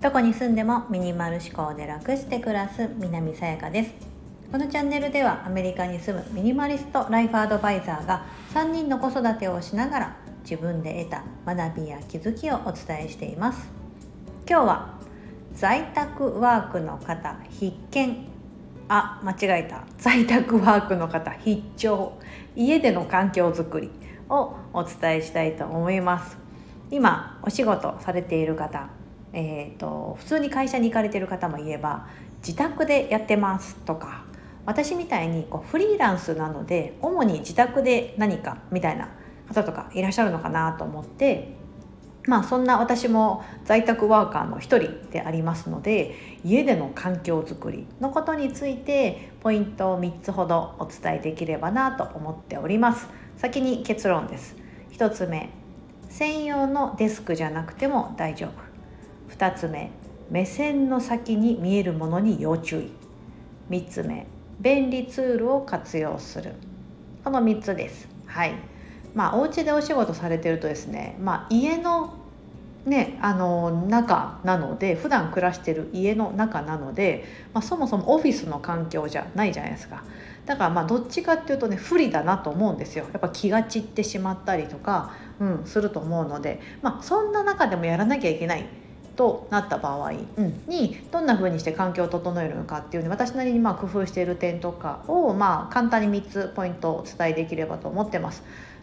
どこに住んでもミニマル思考で楽して暮らす南さやかです。このチャンネルではアメリカに住むミニマリストライフアドバイザーが3人の子育てをしながら自分で得た学びや気づきをお伝えしています。今日は在宅ワークの方必見。あ間違えた。在宅ワークの方必聴。家での環境づくり。をお伝えしたいと思います。今お仕事されている方えーと、普通に会社に行かれてる方もいれば自宅でやってますとか私みたいにこうフリーランスなので主に自宅で何かみたいな方とかいらっしゃるのかなと思ってまあそんな私も在宅ワーカーの一人でありますので家での環境づくりのことについてポイントを3つほどお伝えできればなと思っております。先に結論です。1つ目専用のデスクじゃなくても大丈夫。2つ目目線の先に見えるものに要注意。3つ目便利ツールを活用する。この3つです。はい。まあお家でお仕事されてるとですね、まあ、家のね、あの中なので普段暮らしてる家の中なので、まあ、そもそもオフィスの環境じゃないじゃないですか。だからまあどっちかっていうとね不利だなと思うんですよやっぱ気が散ってしまったりとか、うん、すると思うので、まあ、そんな中でもやらなきゃいけないとなった場合、にどんな風にして環境を整えるのかっていうね私なりにまあ工夫している点とかをまあ簡単に3つポイントをお伝えできればと思ってます。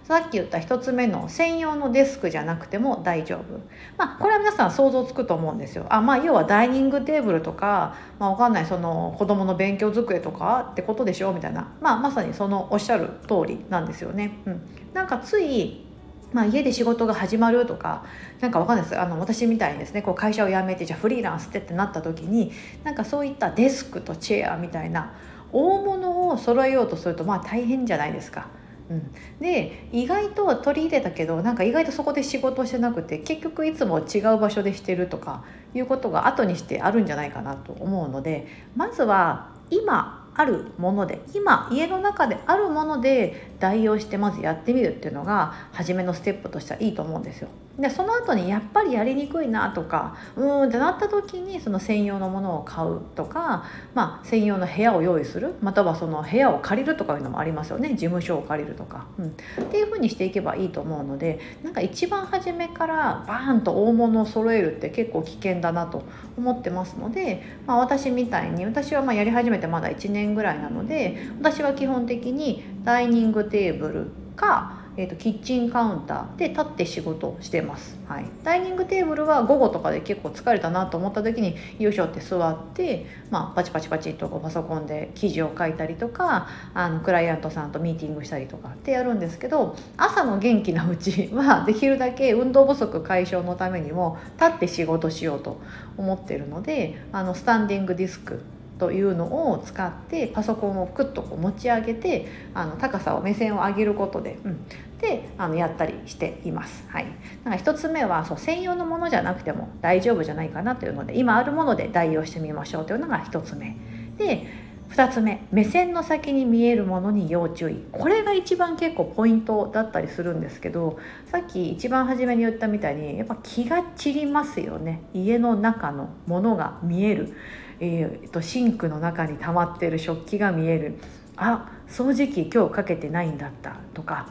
さっき言った1つ目の専用のデスクじゃなくても大丈夫。まあ、これは皆さん想像つくと思うんですよ。あまあ要はダイニングテーブルとか、まあ、わかんないその子供の勉強机とかってことでしょ？みたいな、まあ、まさにそのおっしゃる通りなんですよね。うん、なんかついまあ、家で仕事が始まるとかなんかわかんないですあの私みたいにですねこう会社を辞めてじゃあフリーランスってってなった時になんかそういったデスクとチェアみたいな大物を揃えようとするとまあ大変じゃないですか。うん、で意外と取り入れたけどなんか意外とそこで仕事してなくて結局いつも違う場所でしてるとかいうことが後にしてあるんじゃないかなと思うのでまずは今あるもので今家の中であるもので代用してまずやってみるっていうのが初めのステップとしてはいいと思うんですよ。でその後にやっぱりやりにくいなとかうーんってなった時にその専用のものを買うとか、まあ、専用の部屋を用意するまたはその部屋を借りるとかいうのもありますよね。事務所を借りるとか、うん、っていうふうにしていけばいいと思うのでなんか一番初めからバーンと大物を揃えるって結構危険だなと思ってますので、まあ、私みたいに私はまやり始めてまだ1年ぐらいなので私は基本的にダイニングテーブルかえーと、キッチンカウンターで立って仕事してます、はい、ダイニングテーブルは午後とかで結構疲れたなと思った時によいしょって座って、まあ、パチパチパチとパソコンで記事を書いたりとかあのクライアントさんとミーティングしたりとかってやるんですけど朝の元気なうちは できるだけ運動不足解消のためにも立って仕事しようと思ってるのであのスタンディングディスクというのを使ってパソコンをクッとこう持ち上げてあの高さを目線を上げることで、うん、であのやったりしています。はい、なんか1つ目はそう専用のものじゃなくても大丈夫じゃないかなというので今あるもので代用してみましょうというのが1つ目。で2つ目目線の先に見えるものに要注意。これが一番結構ポイントだったりするんですけどさっき一番初めに言ったみたいにやっぱ気が散りますよね。家の中のものが見える、えー、とシンクの中に溜まってる食器が見える。あ掃除機今日かけてないんだった。とか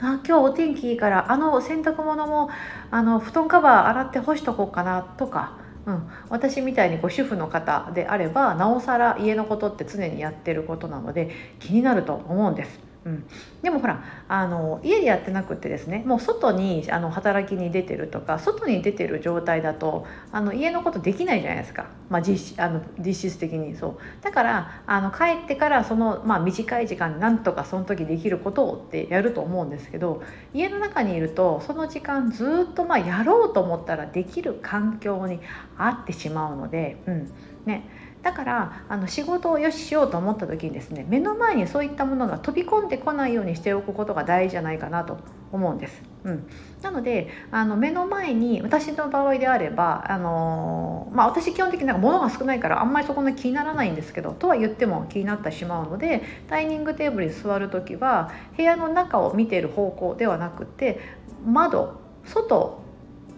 あ今日お天気いいからあの洗濯物もあの布団カバー洗って干しとこうかな。とか、うん、私みたいにこう主婦の方であればなおさら家のことって常にやってることなので気になると思うんです。うん、でもほらあの家でやってなくてですねもう外にあの働きに出てるとか外に出てる状態だとあの家のことできないじゃないですか、まあ、実あの実質的にそう。だからあの帰ってからその、まあ、短い時間なんとかその時できることをってやると思うんですけど家の中にいるとその時間ずっとまあやろうと思ったらできる環境にあってしまうので、うん。ね、だからあの仕事をよししようと思った時にですね目の前にそういったものが飛び込んでこないようにしておくことが大事じゃないかなと思うんです。うん、なのであの目の前に私の場合であればあのー、まあ、私基本的になんか物が少ないからあんまりそこんな気にならないんですけどとは言っても気になってしまうのでダイニングテーブルに座る時は部屋の中を見ている方向ではなくて窓外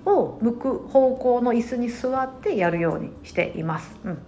を向く方向の椅子に座ってやるようにしています。うん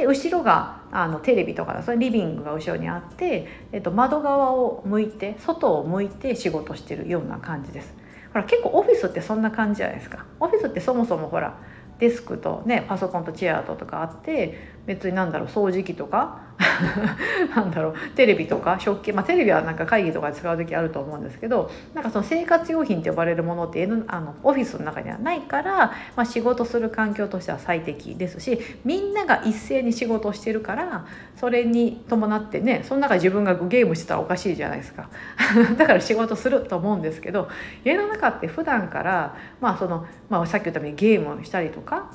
で後ろがあのテレビとかそれリビングが後ろにあって、えっと、窓側を向いて外を向いて仕事してるような感じです。ほら結構オフィスってそんな感じじゃないですか。オフィスってそもそもほらデスクとねパソコンとチェアととかあって別になんだろう掃除機とか なんだろう。テレビとか食器まあテレビはなんか会議とかで使う時あると思うんですけどなんかその生活用品って呼ばれるものってあのオフィスの中にはないから、まあ、仕事する環境としては最適ですしみんなが一斉に仕事をしてるからそれに伴ってねその中自分がゲームしてたらおかしいじゃないですか。だから仕事すると思うんですけど家の中って普段からまあその、まあ、さっき言ったようにゲームしたりとか、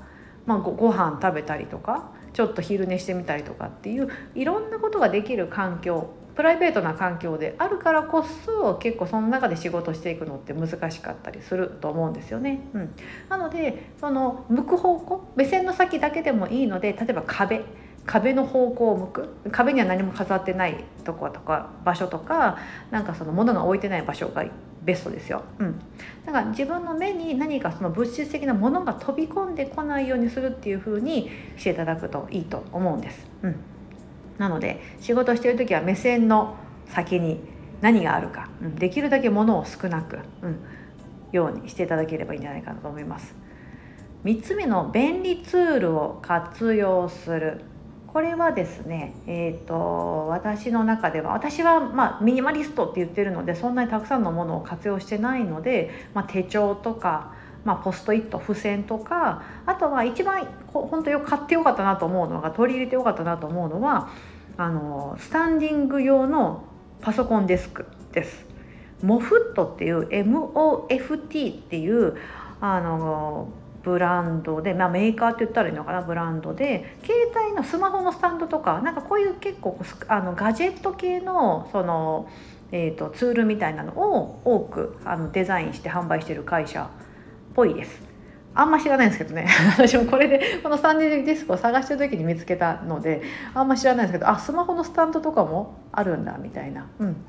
まあ、ごご飯食べたりとかちょっと昼寝してみたりとかっていういろんなことができる環境プライベートな環境であるからこそ結構その中で仕事していくのって難しかったりすると思うんですよね。うん、なのでその向く方向目線の先だけでもいいので例えば壁。壁の方向を向く。壁には何も飾ってないとことか場所とかなんかその物が置いてない場所がベストですよ。うん、だから自分の目に何かその物質的なものが飛び込んでこないようにするっていう風にしていただくといいと思うんです。うん、なので仕事してる時は目線の先に何があるか、うん、できるだけものを少なく、うん、ようにしていただければいいんじゃないかなと思います。3つ目の便利ツールを活用する。これはですね、えーと、私の中では私は、まあ、ミニマリストって言ってるのでそんなにたくさんのものを活用してないので、まあ、手帳とか、まあ、ポストイット付箋とかあとは一番本当よく買ってよかったなと思うのが取り入れてよかったなと思うのはあのスタンディング用のパソコンデスクです。モフットっていう MOFT っていうあのブランドで、まあ、メーカーって言ったらいいのかなブランドで携帯のスマホのスタンドとかなんかこういう結構あのガジェット系のその、えーと、ツールみたいなのを多くあのデザインして販売してる会社っぽいです。あんま知らないんですけどね。私もこれでこのスタンディディスクを探してる時に見つけたのであんま知らないんですけどあスマホのスタンドとかもあるんだみたいな、うん、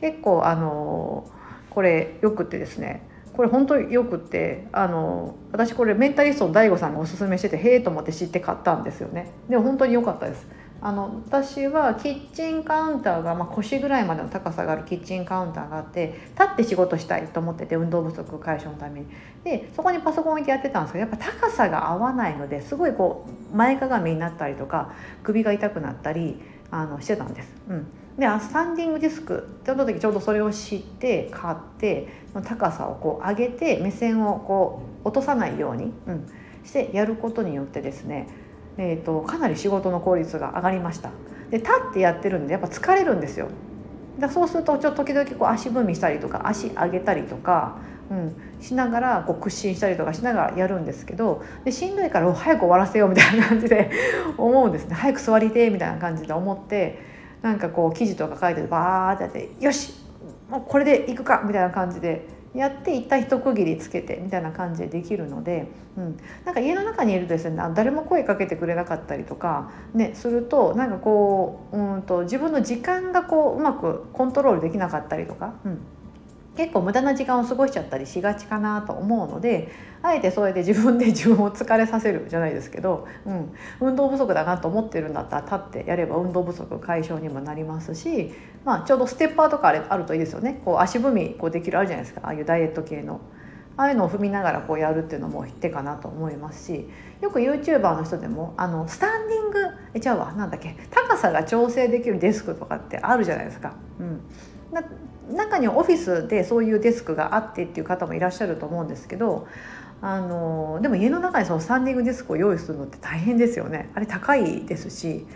結構あのこれよくってですね。これ本当によくってあの私これメンタリストの DAIGO さんがおすすめしててへえと思って知って買ったんですよね。でも本当に良かったです。あの私はキッチンカウンターが、まあ、腰ぐらいまでの高さがあるキッチンカウンターがあって立って仕事したいと思ってて運動不足解消のために。でそこにパソコン置いてやってたんですけどやっぱ高さが合わないのですごいこう前かがみになったりとか首が痛くなったりあのしてたんです。うん。でスタンディングディスク。っての時ちょうどそれを知って買って高さをこう上げて目線をこう落とさないように、うん、してやることによってですね、えーと、かなり仕事の効率が上がりました。で立ってやってるんでやっぱ疲れるんですよ。だそうするとちょっと時々こう足踏みしたりとか足上げたりとか、うん、しながらこう屈伸したりとかしながらやるんですけどでしんどいから早く終わらせようみたいな感じで思うんですね。早く座りてみたいな感じで思ってなんかこう記事とか書いてバーってやってよしもうこれでいくかみたいな感じでやって一旦一区切りつけてみたいな感じでできるので、うん、なんか家の中にいるとですね誰も声かけてくれなかったりとか、ね、するとなんかこううんと自分の時間がこううまくコントロールできなかったりとか、うん、結構無駄な時間を過ごしちゃったりしがちかなと思うのであえてそうやって自分で自分を疲れさせるじゃないですけど、うん、運動不足だなと思ってるんだったら立ってやれば運動不足解消にもなりますし、まあ、ちょうどステッパーとかあれあるといいですよねこう足踏みこうできるあるじゃないですかああいうダイエット系の。ああいうのを踏みながらこうやるっていうのも手かなと思いますしよく YouTuber の人でもあのスタンディングえちゃうわなんだっけ高さが調整できるデスクとかってあるじゃないですか。うん、中にはオフィスでそういうデスクがあってっていう方もいらっしゃると思うんですけどあのでも家の中にそのスタンディングデスクを用意するのって大変ですよね。あれ高いですし、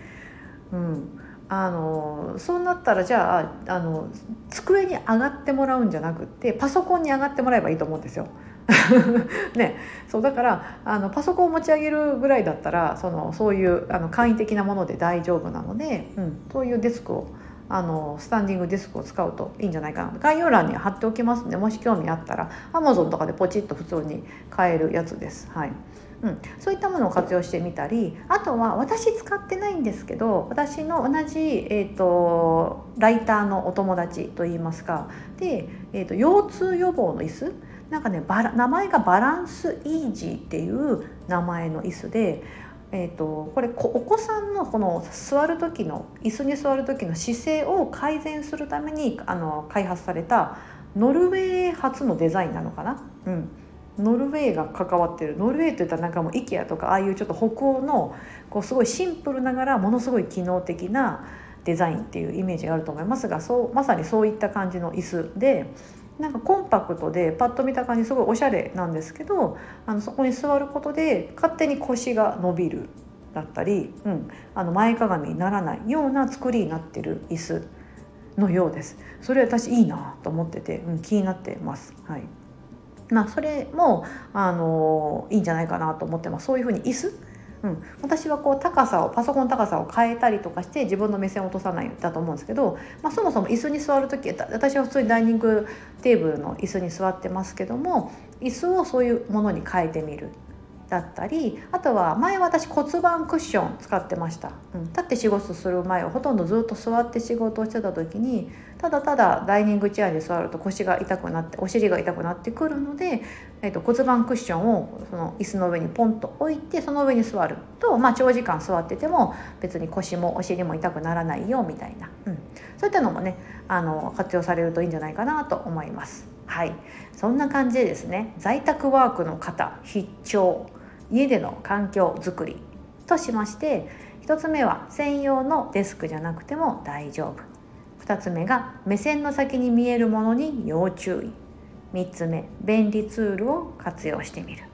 うん、あのそうなったらじゃああの机に上がってもらうんじゃなくってパソコンに上がってもらえばいいと思うんですよ。ね、そうだからあのパソコンを持ち上げるぐらいだったらそのそういうあの簡易的なもので大丈夫なので、うん、そういうデスクをあのスタンディングディスクを使うといいんじゃないかな概要欄に貼っておきますのでもし興味あったら Amazon とかでポチッと普通に買えるやつです。はい。うん、そういったものを活用してみたりあとは私使ってないんですけど私の同じ、えーと、ライターのお友達といいますか。で、えーと、腰痛予防の椅子。なんかね名前がバランスイージーっていう名前の椅子でえーと、これお子さんのこの座る時の椅子に座る時の姿勢を改善するためにあの開発されたノルウェー発のデザインなのかな、うん、ノルウェーが関わってる。ノルウェーといったらなんかもう IKEA とかああいうちょっと北欧のこうすごいシンプルながらものすごい機能的なデザインっていうイメージがあると思いますがそうまさにそういった感じの椅子でなんかコンパクトでパッと見た感じすごいおしゃれなんですけどあのそこに座ることで勝手に腰が伸びるだったり、うん、あの前かがみにならないような作りになってる椅子のようです。それ私いいなと思ってて、うん、気になってます。はい。まあそれもあのいいんじゃないかなと思ってます。そういうふうに椅子うん、私はこう高さをパソコンの高さを変えたりとかして自分の目線を落とさないんだと思うんですけど、まあ、そもそも椅子に座る時私は普通にダイニングテーブルの椅子に座ってますけども椅子をそういうものに変えてみる。だったりあとは前私骨盤クッション使ってました、うん、立って仕事する前はほとんどずっと座って仕事をしてた時にただただダイニングチェアに座ると腰が痛くなってお尻が痛くなってくるので、えー、と骨盤クッションをその椅子の上にポンと置いてその上に座ると、まあ、長時間座ってても別に腰もお尻も痛くならないよみたいな、うん、そういったのもねあの活用されるといいんじゃないかなと思います。はい、そんな感じでですね在宅ワークの方必聴家での環境づくりとしまして1つ目は専用のデスクじゃなくても大丈夫。2つ目が目線の先に見えるものに要注意。3つ目便利ツールを活用してみる。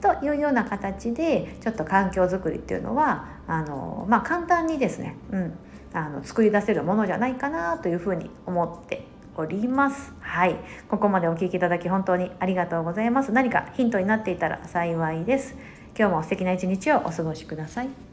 というような形でちょっと環境づくりっていうのはあの、まあ、簡単にですね、うん、あの作り出せるものじゃないかなというふうに思っております。はい。ここまでお聴きいただき本当にありがとうございます。何かヒントになっていたら幸いです。今日も素敵な一日をお過ごしください。